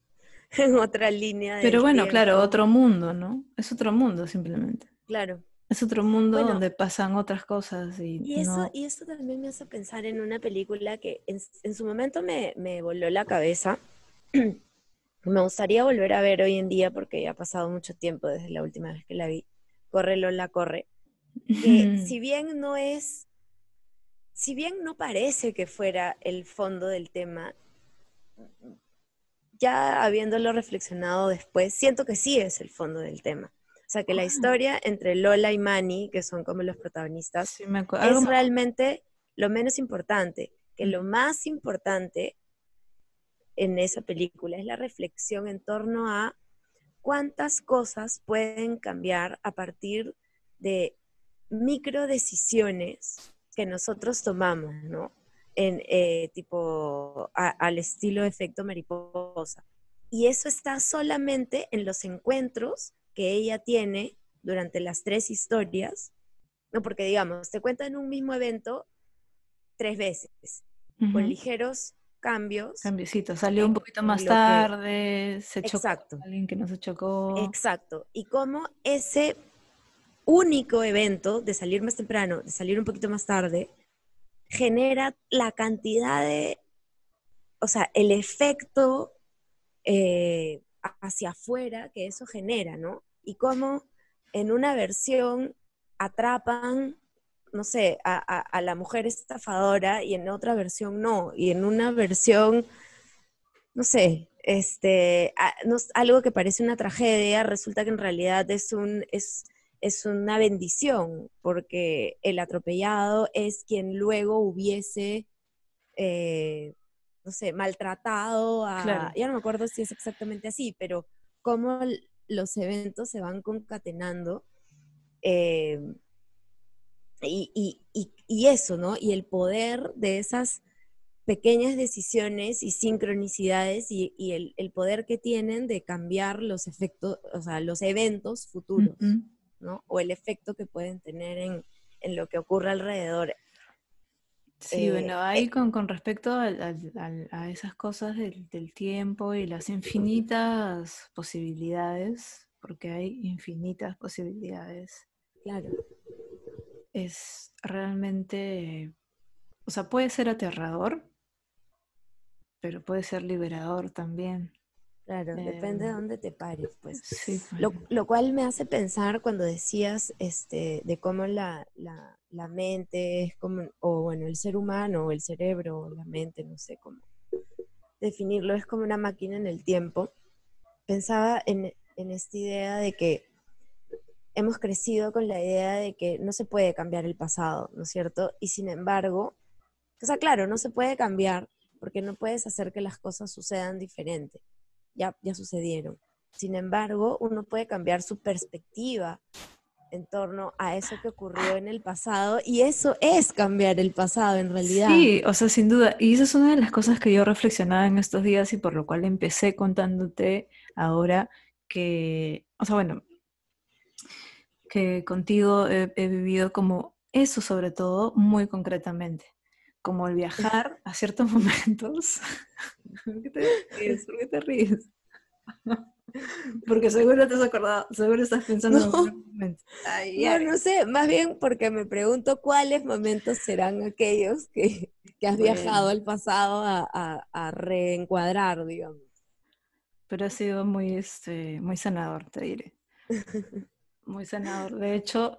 En otra línea. Pero del bueno, claro, otro mundo, ¿no? Es otro mundo simplemente. Claro. Es otro mundo Bueno. donde pasan otras cosas y, Y eso, no... y eso también me hace pensar en una película que en, en su momento me, me voló la cabeza. me gustaría volver a ver hoy en día porque ya ha pasado mucho tiempo desde la última vez que la vi. Corre Lola, corre. que si bien no es, si bien no parece que fuera el fondo del tema, ya habiéndolo reflexionado después, siento que sí es el fondo del tema. O sea, que la historia entre Lola y Manny, que son como los protagonistas, Sí, es me- realmente lo menos importante. Que lo más importante en esa película es la reflexión en torno a cuántas cosas pueden cambiar a partir de micro decisiones que nosotros tomamos, ¿no? En eh, tipo a- al estilo efecto mariposa. Y eso está solamente en los encuentros que ella tiene durante las tres historias, ¿no? Porque digamos, te cuentan un mismo evento tres veces, con ligeros cambios. Cambiecito, salió un en- poquito más que- tarde, se chocó Exacto. con alguien que no se chocó. Exacto. Y cómo ese único evento de salir más temprano, de salir un poquito más tarde, genera la cantidad de, o sea, el efecto eh, hacia afuera que eso genera, ¿no? Y cómo en una versión atrapan, no sé, a, a- a la mujer estafadora y en otra versión no, y en una versión no sé, este, a- no algo que parece una tragedia, resulta que en realidad es, un, es, es una bendición, porque el atropellado es quien luego hubiese, eh, no sé, maltratado a... Claro. Ya no me acuerdo si es exactamente así, pero cómo los eventos se van concatenando. eh, y, y- y- y eso, ¿no? Y el poder de esas pequeñas decisiones y sincronicidades y, y el, el poder que tienen de cambiar los efectos, o sea, los eventos futuros. ¿no? O el efecto que pueden tener en, en lo que ocurre alrededor. Sí, Eh, bueno, ahí con, con respecto al- a esas cosas del, del tiempo y las infinitas posibilidades, porque hay infinitas posibilidades, Claro, es realmente, o sea, puede ser aterrador, pero puede ser liberador también. claro, depende de Em, dónde te pares, pues. Sí, pues. Lo, lo cual me hace pensar cuando decías este, de cómo la, la- la mente es como, o bueno, el ser humano, o el cerebro, o la mente, no sé cómo definirlo, es como una máquina en el tiempo. Pensaba en, en esta idea de que hemos crecido con la idea de que no se puede cambiar el pasado, ¿no es cierto? Y sin embargo, o sea, claro, no se puede cambiar porque no puedes hacer que las cosas sucedan diferente. Ya, ya sucedieron. Sin embargo, uno puede cambiar su perspectiva en torno a eso que ocurrió en el pasado y eso es cambiar el pasado en realidad. Sí, o sea, sin duda. Y esa es una de las cosas que yo reflexionaba en estos días y por lo cual empecé contándote ahora que, o sea, bueno, que contigo he, he vivido como eso sobre todo muy concretamente, como el viajar a ciertos momentos. ¿Por qué te ríes? ¿Por qué te ríes? Porque seguro te has acordado, seguro estás pensando en No. algún momento. Ay, No, ay. no sé, más bien porque me pregunto cuáles momentos serán aquellos que, que has Bueno. viajado al pasado a, a- a reencuadrar, digamos. Pero ha sido muy, este, muy sanador, te diré. Muy sanador. De hecho,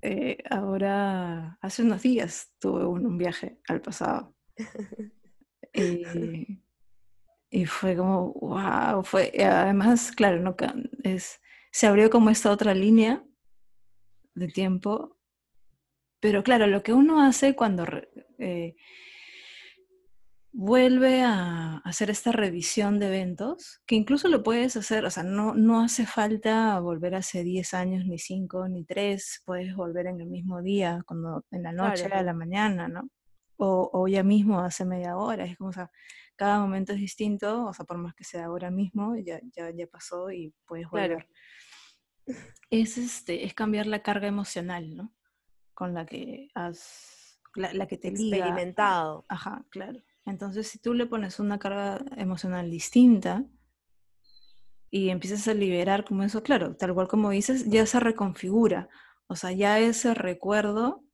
eh, ahora, hace unos días tuve un, un viaje al pasado. Y, y fue como, wow, fue, además, claro, no, es, se abrió como esta otra línea de tiempo. Pero claro, lo que uno hace cuando eh, vuelve a hacer esta revisión de eventos, que incluso lo puedes hacer, o sea, no, no hace falta volver hace 10 años, ni 5, ni 3, puedes volver en el mismo día, cuando, en la noche, Claro. a la mañana, ¿no? O, o ya mismo, hace media hora, es como, o sea, cada momento es distinto, o sea, por más que sea ahora mismo, ya, ya, ya pasó y puedes Claro. volver. Es, este, es cambiar la carga emocional, ¿no? Con la que has, la, la que te liga. Experimentado. Ajá, claro. Entonces, si tú le pones una carga emocional distinta y empiezas a liberar como eso, claro, tal cual como dices, ya se reconfigura. O sea, ya ese recuerdo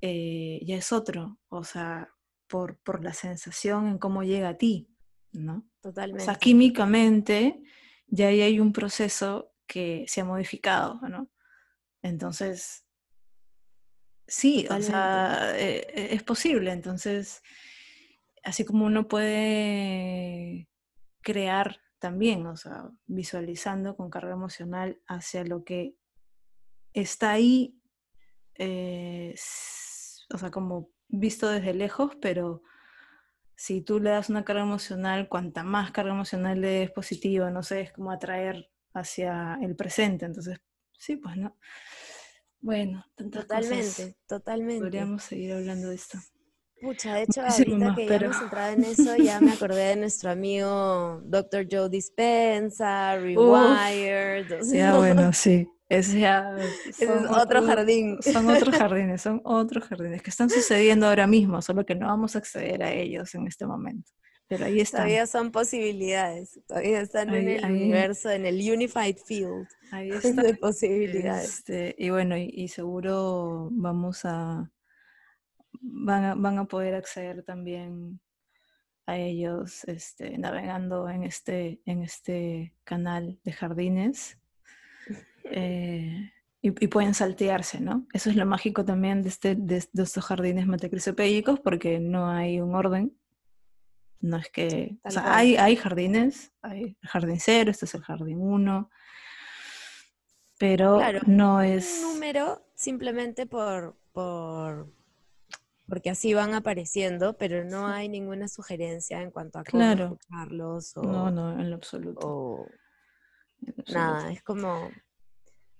eh, ya es otro. O sea, por, por la sensación en cómo llega a ti, ¿no? O Totalmente. sea, químicamente ya ahí hay un proceso que se ha modificado, ¿no? Entonces, sí, o sea, eh, eh, es posible. Entonces, así como uno puede crear también, o sea, visualizando con carga emocional hacia lo que está ahí, eh, o sea, como visto desde lejos, pero si tú le das una carga emocional, cuanta más carga emocional le des positiva, no sé, es como atraer hacia el presente. Entonces, sí, pues no. Bueno, tantas cosas. Totalmente, totalmente. Podríamos seguir hablando de esto. Pucha, de hecho, ahorita más, que ya pero- hemos entrado en eso, ya me acordé de nuestro amigo Dr. Joe Dispenza, Rewired. o sea, Ya, bueno, sí. Es ya. ese es otro otros- jardín. Son otros jardines, son otros jardines que están sucediendo ahora mismo, solo que no vamos a acceder a ellos en este momento. Pero ahí están. Todavía son posibilidades, todavía están en Ahí- el ahí- universo, en el Unified Field Ahí de están. posibilidades. Este, y bueno, y, y seguro vamos a van, a. van a poder acceder también a ellos este, navegando en este, en este canal de jardines. eh, y, y pueden saltearse, ¿no? Eso es lo mágico también de, este, de, de estos jardines matecrisopédicos, porque no hay un orden. No es que. O sea, hay, hay jardines, hay el jardín cero, este es el jardín uno, pero Claro, no Un es. número simplemente por, por porque así van apareciendo, pero no hay ninguna sugerencia en cuanto a cómo Claro. escucharlos o, No, no, en lo absoluto. o en lo nada, es como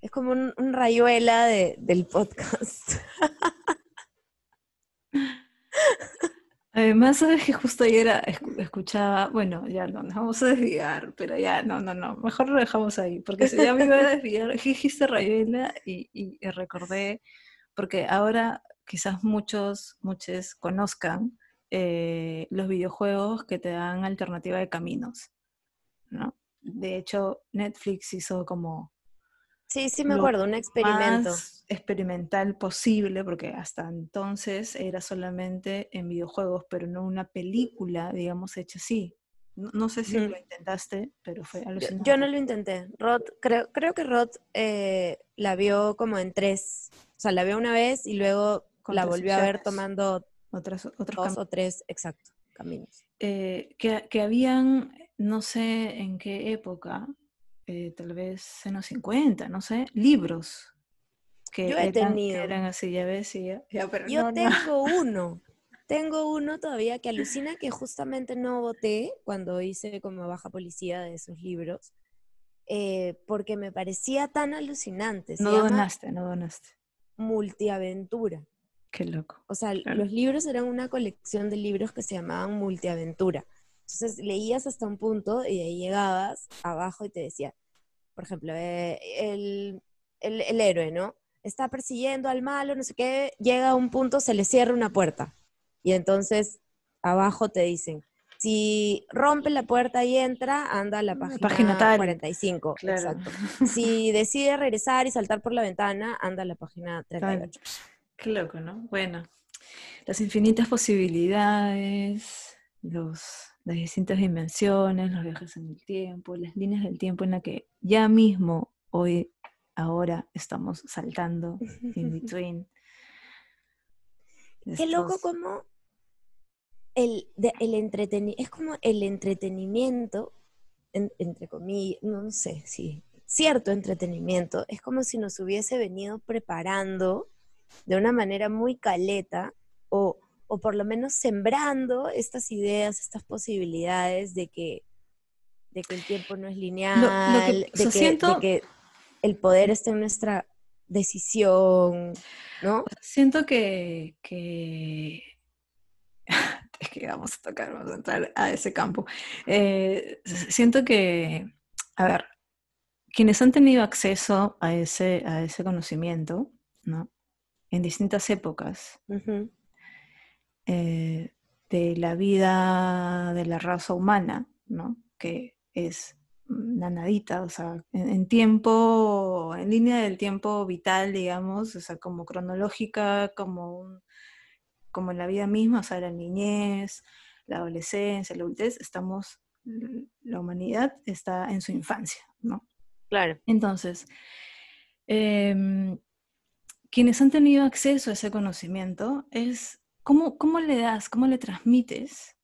es como un, un rayuela de, del podcast. Además, sabes que justo ayer escuchaba, bueno, ya no nos vamos a desviar, pero ya, no, no, no, mejor lo dejamos ahí, porque si ya me iba a desviar, dijiste Rayuela y, y- y recordé, porque ahora quizás muchos, muchos conozcan eh, los videojuegos que te dan alternativa de caminos, ¿no? De hecho, Netflix hizo como Sí, sí me acuerdo, un experimento. más experimental posible, porque hasta entonces era solamente en videojuegos, pero no una película, digamos, hecha así. No, no sé si Ujú. lo intentaste, pero fue Yo, alucinante. yo no lo intenté. Rod, creo, creo que Rod eh, la vio como en tres. O sea, la vio una vez y luego la volvió a ver tomando Otras, otros dos o tres, exacto, caminos. eh, que, que habían, no sé en qué época, eh, tal vez en los 50, no sé, libros que, Yo he eran, que tenido. eran así, ya ves, sí, ya, ya, pero Yo no, no. tengo uno. Tengo uno todavía que alucina que justamente no voté cuando hice como baja policía de esos libros, eh, porque me parecía tan alucinante. Se No llama donaste, no donaste. Multiaventura. Qué loco. O sea, Claro. los libros eran una colección de libros que se llamaban multiaventura. Entonces leías hasta un punto y de ahí llegabas abajo y te decía, por ejemplo, eh, el, el- el héroe, ¿no? Está persiguiendo al malo, no sé qué, llega a un punto, se le cierra una puerta. Y entonces abajo te dicen, si rompe la puerta y entra, anda a la La página, página tal. 45. Claro. Exacto. Si decide regresar y saltar por la ventana, anda a la página 38. Qué loco, ¿no? Bueno, las infinitas posibilidades, los, las distintas dimensiones, los viajes en el tiempo, las líneas del tiempo en la que ya mismo, hoy, ahora, estamos saltando in between. Qué loco como el, de- el entreteni- es como el entretenimiento, en- entre comillas, no sé, sí, cierto entretenimiento, es como si nos hubiese venido preparando de una manera muy caleta o, o por lo menos sembrando estas ideas, estas posibilidades de que, de que el tiempo no es lineal, o de, sea, que, de siento- que el poder está en nuestra decisión, ¿no? Siento que, que- es que vamos a tocar, vamos a entrar a ese campo. Eh, siento que, a ver, quienes han tenido acceso a ese, a ese conocimiento, ¿no? En distintas épocas eh, de la vida de la raza humana, ¿no? Que es una nadita, o sea, en, en tiempo, en línea del tiempo vital, digamos, o sea, como cronológica, como, un- como en la vida misma, o sea, la niñez, la adolescencia, la adultez, estamos, la humanidad está en su infancia, ¿no? Claro. Entonces, em, quienes han tenido acceso a ese conocimiento es cómo, cómo le das, cómo le transmites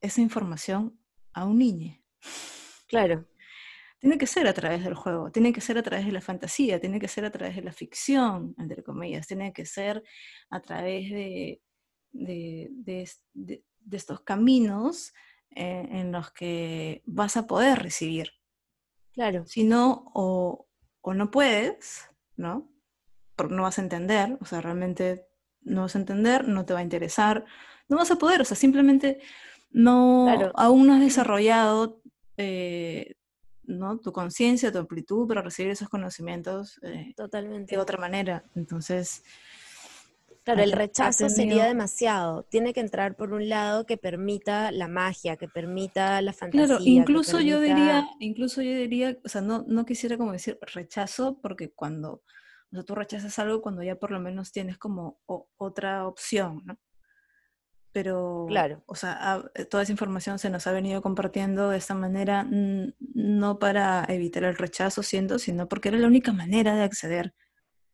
esa información a un niño. Claro. Tiene que ser a través del juego, tiene que ser a través de la fantasía, tiene que ser a través de la ficción, entre comillas, tiene que ser a través de, de, de- de- de estos caminos eh, en los que vas a poder recibir. Claro. Si no, o, o no puedes, ¿no? Porque no vas a entender, o sea, realmente no vas a entender, no te va a interesar, no vas a poder, o sea, simplemente no, Claro. aún no has desarrollado eh, ¿no? tu conciencia, tu amplitud para recibir esos conocimientos eh, Totalmente. de otra manera. Entonces, Claro, el rechazo sería demasiado. Tiene que entrar por un lado que permita la magia, que permita la fantasía. Claro, incluso yo diría, incluso yo diría, o sea, no, no quisiera como decir rechazo, porque cuando, o sea, tú rechazas algo cuando ya por lo menos tienes como otra opción, ¿no? Pero, Claro. o sea, ha- eh, toda esa información se nos ha venido compartiendo de esta manera, no para evitar el rechazo, siendo, sino porque era la única manera de acceder,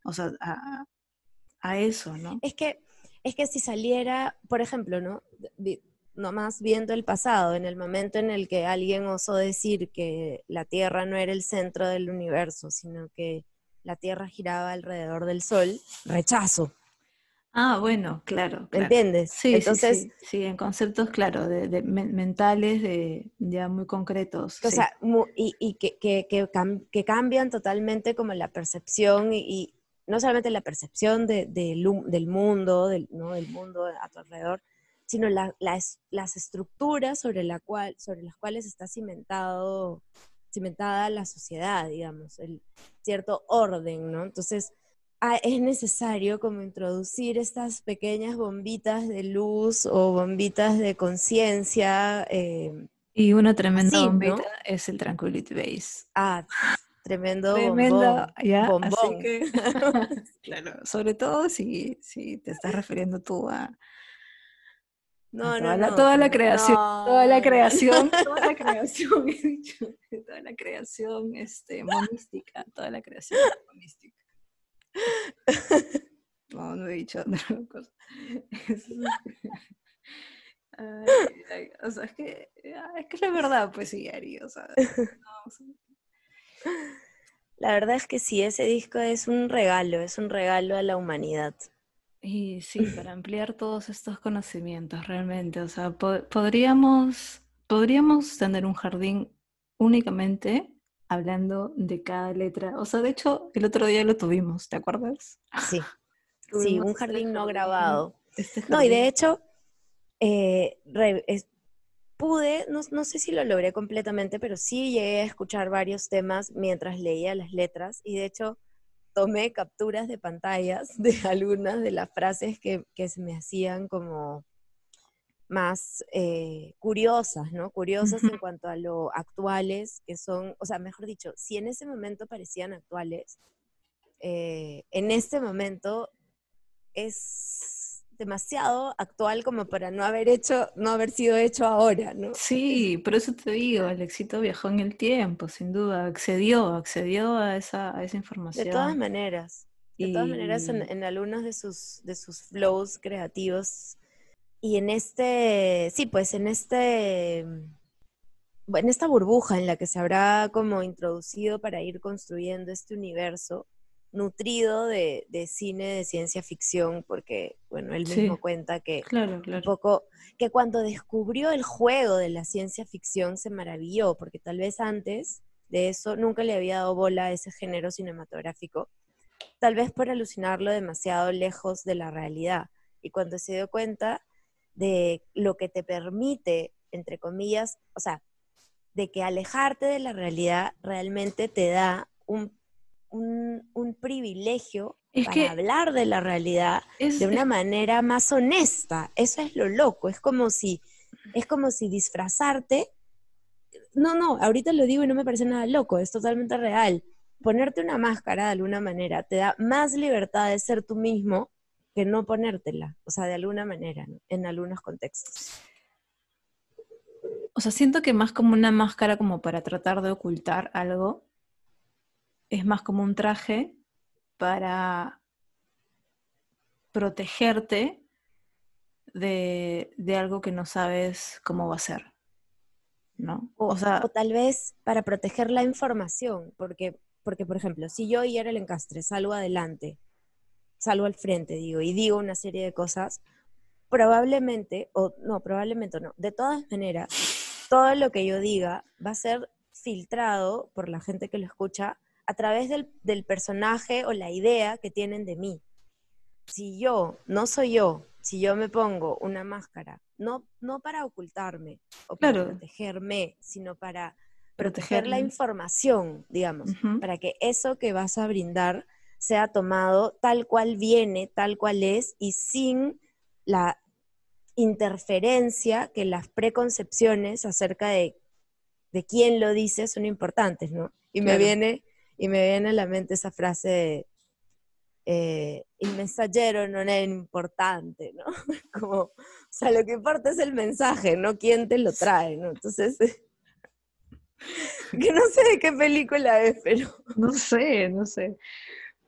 o sea, a, a eso, ¿no? Es que, es que si saliera, por ejemplo, ¿no? Nomás viendo el pasado, en el momento en el que alguien osó decir que la Tierra no era el centro del universo, sino que la Tierra giraba alrededor del Sol, rechazo, Ah, bueno, claro, ¿me claro. entiendes? Sí, sí, Entonces, sí, sí, en conceptos, claro, de, de men- mentales, de ya muy concretos. O sí. sea, y, y que, que- que cam- que cambian totalmente como la percepción y, y no solamente la percepción de- del mundo, del, ¿no? del mundo a tu alrededor, sino la- las, las estructuras sobre, la cual, sobre las cuales está cimentado, cimentada la sociedad, digamos, el cierto orden, ¿no? Entonces, ah, es necesario como introducir estas pequeñas bombitas de luz o bombitas de conciencia, eh, Y una tremenda así, ¿no? bombita es el Tranquility Base. Ah, tremendo Tremendo, bombón. ya, así bombón. que, claro, sobre todo si, si te estás refiriendo tú a, a No, toda, no, la, no, toda la no, creación, toda la no. creación, toda la creación, he dicho, toda la creación este, monística, toda la creación monística. No, no he dicho otra cosa. Es- Ay, ay, o sea, es que, ah, es que es la verdad, pues sí, Ari, o sea, no, o sea, La verdad es que sí, ese disco es un regalo, es un regalo a la humanidad. Y sí, para ampliar todos estos conocimientos realmente, o sea, po- podríamos, podríamos tener un jardín únicamente hablando de cada letra. O sea, de hecho, el otro día lo tuvimos, ¿te acuerdas? Sí, sí, un este jardín no grabado. Este No, y de hecho, eh, re- es- pude, no, no sé si lo logré completamente, pero sí llegué a escuchar varios temas mientras leía las letras y de hecho tomé capturas de pantallas de algunas de las frases que, que se me hacían como más eh, curiosas, ¿no? Curiosas en cuanto a lo actuales que son, o sea, mejor dicho, si en ese momento parecían actuales, eh, en este momento es demasiado actual como para no haber hecho, no haber sido hecho ahora, ¿no? Sí, por eso te digo, el éxito viajó en el tiempo, sin duda, accedió, accedió a esa, a esa De información. todas maneras, de todas maneras en algunos de sus, de sus flows creativos y en este, sí, pues en este, en esta burbuja en la que se habrá como introducido para ir construyendo este universo nutrido de, de cine de ciencia ficción, porque, bueno, él mismo Sí. cuenta que Claro, un poco que cuando descubrió el juego de la ciencia ficción se maravilló, porque tal vez antes de eso nunca le había dado bola a ese género cinematográfico, tal vez por alucinarlo demasiado lejos de la realidad. Y cuando se dio cuenta de lo que te permite, entre comillas, o sea, de que alejarte de la realidad realmente te da un, un, un privilegio Es para que hablar de la realidad es, de una manera más honesta. Eso es lo loco. Es como si, es como si disfrazarte. No, no, ahorita lo digo y no me parece nada loco, es totalmente real. Ponerte una máscara de alguna manera te da más libertad de ser tú mismo que no ponértela. O sea, de alguna manera, ¿no? en algunos contextos. O sea, siento que más como una máscara como para tratar de ocultar algo, es más como un traje para protegerte de, de algo que no sabes cómo va a ser. ¿No? O, O sea, o tal vez para proteger la información, porque, porque por ejemplo, si yo y el encastre salgo adelante, salgo al frente, digo, y digo una serie de cosas, probablemente, o no, probablemente no, de todas maneras, todo lo que yo diga va a ser filtrado por la gente que lo escucha a través del, del personaje o la idea que tienen de mí. Si yo no soy yo, si yo me pongo una máscara, no, no para ocultarme o para Claro. protegerme, sino para proteger la información, digamos, para que eso que vas a brindar sea tomado tal cual viene, tal cual es, y sin la interferencia que las preconcepciones acerca de, de quién lo dice son importantes, ¿no? Y me viene, y me viene a la mente esa frase eh, el mensajero no es importante, ¿no? Como, o sea, lo que importa es el mensaje, no quién te lo trae, ¿no? Entonces, que no sé de qué película es, pero No sé, no sé.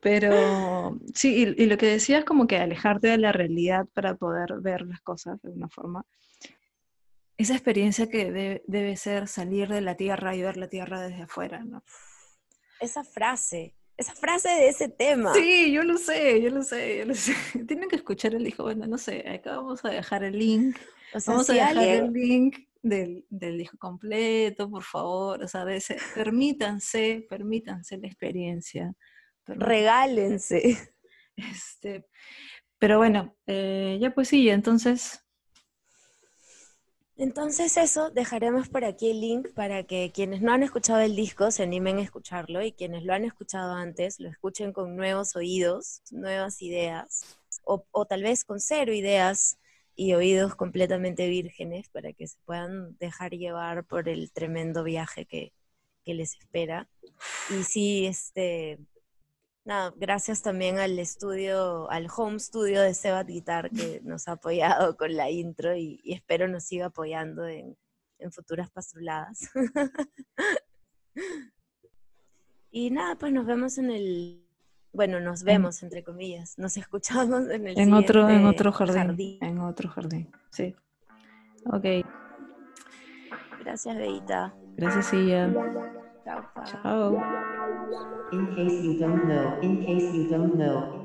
Pero sí, y, lo que decías como que alejarte de la realidad para poder ver las cosas de una forma. Esa experiencia que de- debe ser salir de la tierra y ver la tierra desde afuera, ¿no? Esa frase, esa frase de ese tema. Sí, yo lo sé, yo lo sé, yo lo sé. Tienen que escuchar el disco. Bueno, no sé, acá vamos a dejar el link. o sea, Vamos si a dejar alguien, el link del, del disco completo, por favor. O sea, de ese- permítanse, permítanse la experiencia. permítanse. regálense. Este, pero bueno, eh, ya pues sí, entonces, Entonces eso, dejaremos por aquí el link para que quienes no han escuchado el disco se animen a escucharlo y quienes lo han escuchado antes lo escuchen con nuevos oídos, nuevas ideas, o, tal vez con cero ideas y oídos completamente vírgenes para que se puedan dejar llevar por el tremendo viaje que, que les espera. Y sí, este, nada, gracias también al estudio, al home studio de Sebat Guitar que nos ha apoyado con la intro y, y espero nos siga apoyando en, en futuras pastruladas. y nada, pues nos vemos en el, bueno, nos vemos entre comillas, nos escuchamos en el en otro, en otro jardín, En otro jardín, sí. Ok, Gracias, Beita. gracias, Silla. Chao, pa. In case you don't know, in case you don't know,